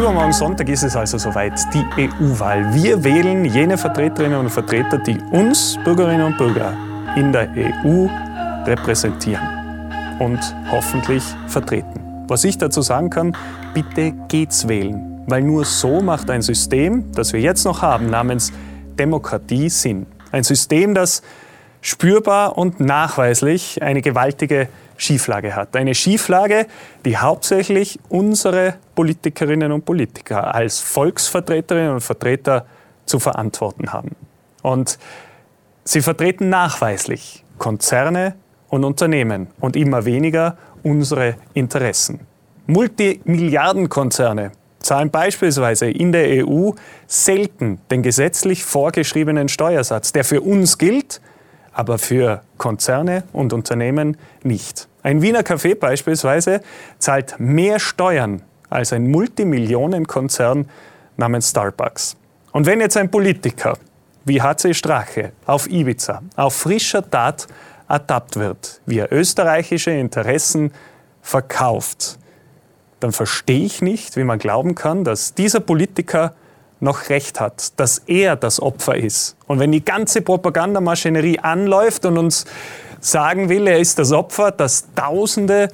Übermorgen Sonntag ist es also soweit, die EU-Wahl. Wir wählen jene Vertreterinnen und Vertreter, die uns, Bürgerinnen und Bürger, in der EU repräsentieren und hoffentlich vertreten. Was ich dazu sagen kann, bitte geht's wählen, weil nur so macht ein System, das wir jetzt noch haben, namens Demokratie Sinn. Ein System, das spürbar und nachweislich eine gewaltige Schieflage hat. Eine Schieflage, die hauptsächlich unsere Politikerinnen und Politiker als Volksvertreterinnen und Vertreter zu verantworten haben. Und sie vertreten nachweislich Konzerne und Unternehmen und immer weniger unsere Interessen. Multimilliardenkonzerne zahlen beispielsweise in der EU selten den gesetzlich vorgeschriebenen Steuersatz, der für uns gilt, aber für Konzerne und Unternehmen nicht. Ein Wiener Café beispielsweise zahlt mehr Steuern als ein Multimillionenkonzern namens Starbucks. Und wenn jetzt ein Politiker wie HC Strache auf Ibiza auf frischer Tat ertappt wird, wie er österreichische Interessen verkauft, dann verstehe ich nicht, wie man glauben kann, dass dieser Politiker noch recht hat, dass er das Opfer ist. Und wenn die ganze Propagandamaschinerie anläuft und uns sagen will, er ist das Opfer, dass Tausende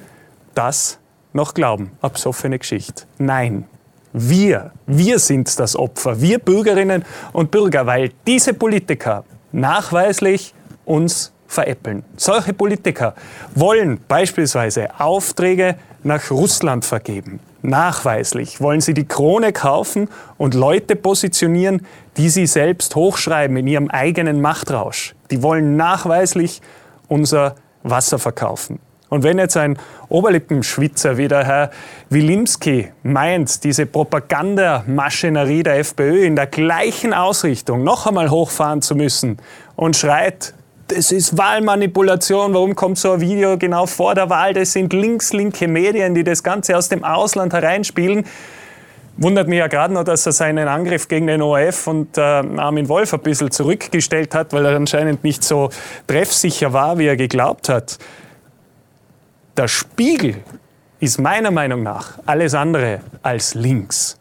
das noch glauben. Absoffene Geschichte. Nein, wir, wir sind das Opfer, wir Bürgerinnen und Bürger, weil diese Politiker nachweislich uns veräppeln. Solche Politiker wollen beispielsweise Aufträge nach Russland vergeben. Nachweislich wollen sie die Krone kaufen und Leute positionieren, die sie selbst hochschreiben in ihrem eigenen Machtrausch. Die wollen nachweislich unser Wasser verkaufen. Und wenn jetzt ein Oberlippenschwitzer wie der Herr Wilimski meint, diese Propagandamaschinerie der FPÖ in der gleichen Ausrichtung noch einmal hochfahren zu müssen und schreit, das ist Wahlmanipulation, warum kommt so ein Video genau vor der Wahl, das sind links-linke Medien, die das Ganze aus dem Ausland hereinspielen, Wundert mich ja gerade noch, dass er seinen Angriff gegen den ORF und äh, Armin Wolf ein bisschen zurückgestellt hat, weil er anscheinend nicht so treffsicher war, wie er geglaubt hat. Der Spiegel ist meiner Meinung nach alles andere als links.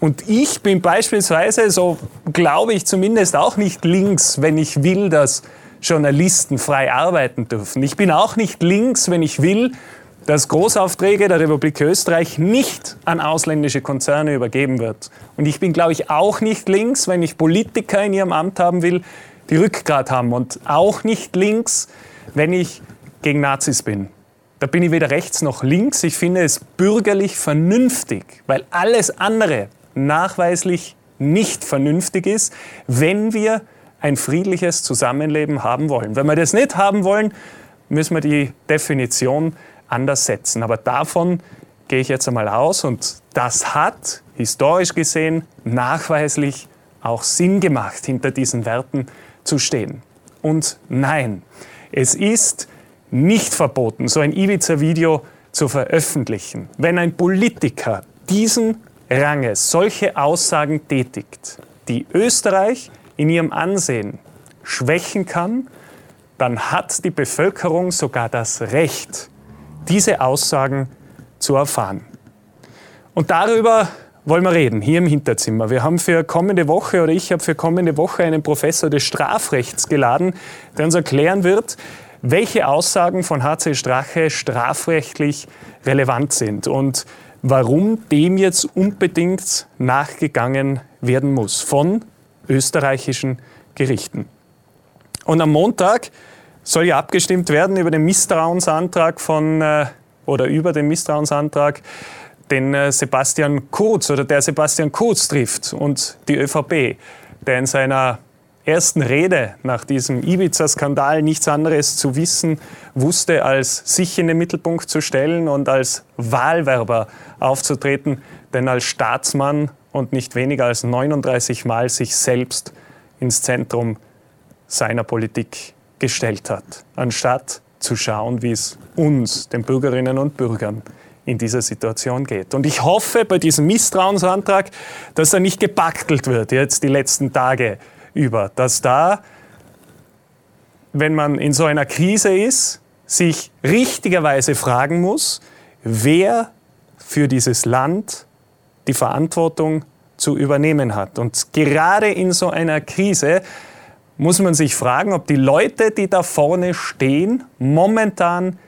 Und ich bin beispielsweise, so glaube ich zumindest, auch nicht links, wenn ich will, dass Journalisten frei arbeiten dürfen. Ich bin auch nicht links, wenn ich will, dass Großaufträge der Republik Österreich nicht an ausländische Konzerne übergeben wird. Und ich bin, glaube ich, auch nicht links, wenn ich Politiker in ihrem Amt haben will, die Rückgrat haben. Und auch nicht links, wenn ich gegen Nazis bin. Da bin ich weder rechts noch links. Ich finde es bürgerlich vernünftig, weil alles andere nachweislich nicht vernünftig ist, wenn wir ein friedliches Zusammenleben haben wollen. Wenn wir das nicht haben wollen, müssen wir die Definition anders setzen. Aber davon gehe ich jetzt einmal aus und das hat historisch gesehen nachweislich auch Sinn gemacht, hinter diesen Werten zu stehen. Und nein, es ist nicht verboten, so ein Ibiza-Video zu veröffentlichen. Wenn ein Politiker diesen Ranges solche Aussagen tätigt, die Österreich in ihrem Ansehen schwächen kann, dann hat die Bevölkerung sogar das Recht, diese Aussagen zu erfahren. Und darüber wollen wir reden, hier im Hinterzimmer. Wir haben für kommende Woche, oder ich habe für kommende Woche einen Professor des Strafrechts geladen, der uns erklären wird, welche Aussagen von HC Strache strafrechtlich relevant sind und warum dem jetzt unbedingt nachgegangen werden muss von österreichischen Gerichten. Und am Montag soll ja abgestimmt werden über den Misstrauensantrag von, äh, oder über den Misstrauensantrag, den äh, Sebastian Kurz oder der Sebastian Kurz trifft und die ÖVP, der in seiner ersten Rede nach diesem Ibiza-Skandal nichts anderes zu wissen wusste, als sich in den Mittelpunkt zu stellen und als Wahlwerber aufzutreten, denn als Staatsmann und nicht weniger als 39 Mal sich selbst ins Zentrum seiner Politik gestellt hat, anstatt zu schauen, wie es uns, den Bürgerinnen und Bürgern, in dieser Situation geht. Und ich hoffe bei diesem Misstrauensantrag, dass er nicht gebaktelt wird, jetzt die letzten Tage über, dass da, wenn man in so einer Krise ist, sich richtigerweise fragen muss, wer für dieses Land die Verantwortung zu übernehmen hat. Und gerade in so einer Krise muss man sich fragen, ob die Leute, die da vorne stehen, momentan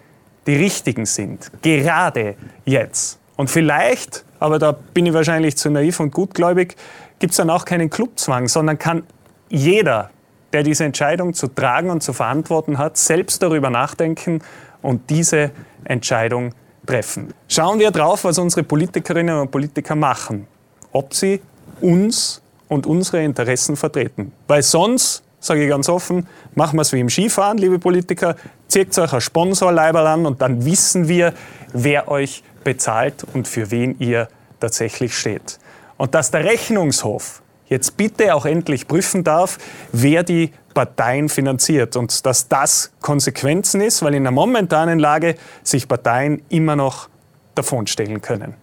die richtigen sind. Gerade jetzt. Und vielleicht, aber da bin ich wahrscheinlich zu naiv und gutgläubig, gibt es dann auch keinen Clubzwang, sondern kann jeder, der diese Entscheidung zu tragen und zu verantworten hat, selbst darüber nachdenken und diese Entscheidung treffen. Schauen wir drauf, was unsere Politikerinnen und Politiker machen, ob sie uns und unsere Interessen vertreten. Weil sonst, sage ich ganz offen, machen wir es wie im Skifahren, liebe Politiker, zieht euch ein Sponsorleiberl an und dann wissen wir, wer euch bezahlt und für wen ihr tatsächlich steht. Und dass der Rechnungshof jetzt bitte auch endlich prüfen darf, wer die Parteien finanziert und dass das Konsequenzen ist, weil in der momentanen Lage sich Parteien immer noch davonstellen können.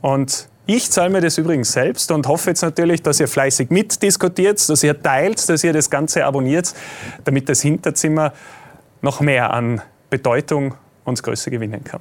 Und ich zahle mir das übrigens selbst und hoffe jetzt natürlich, dass ihr fleißig mitdiskutiert, dass ihr teilt, dass ihr das Ganze abonniert, damit das Hinterzimmer noch mehr an Bedeutung und Größe gewinnen kann.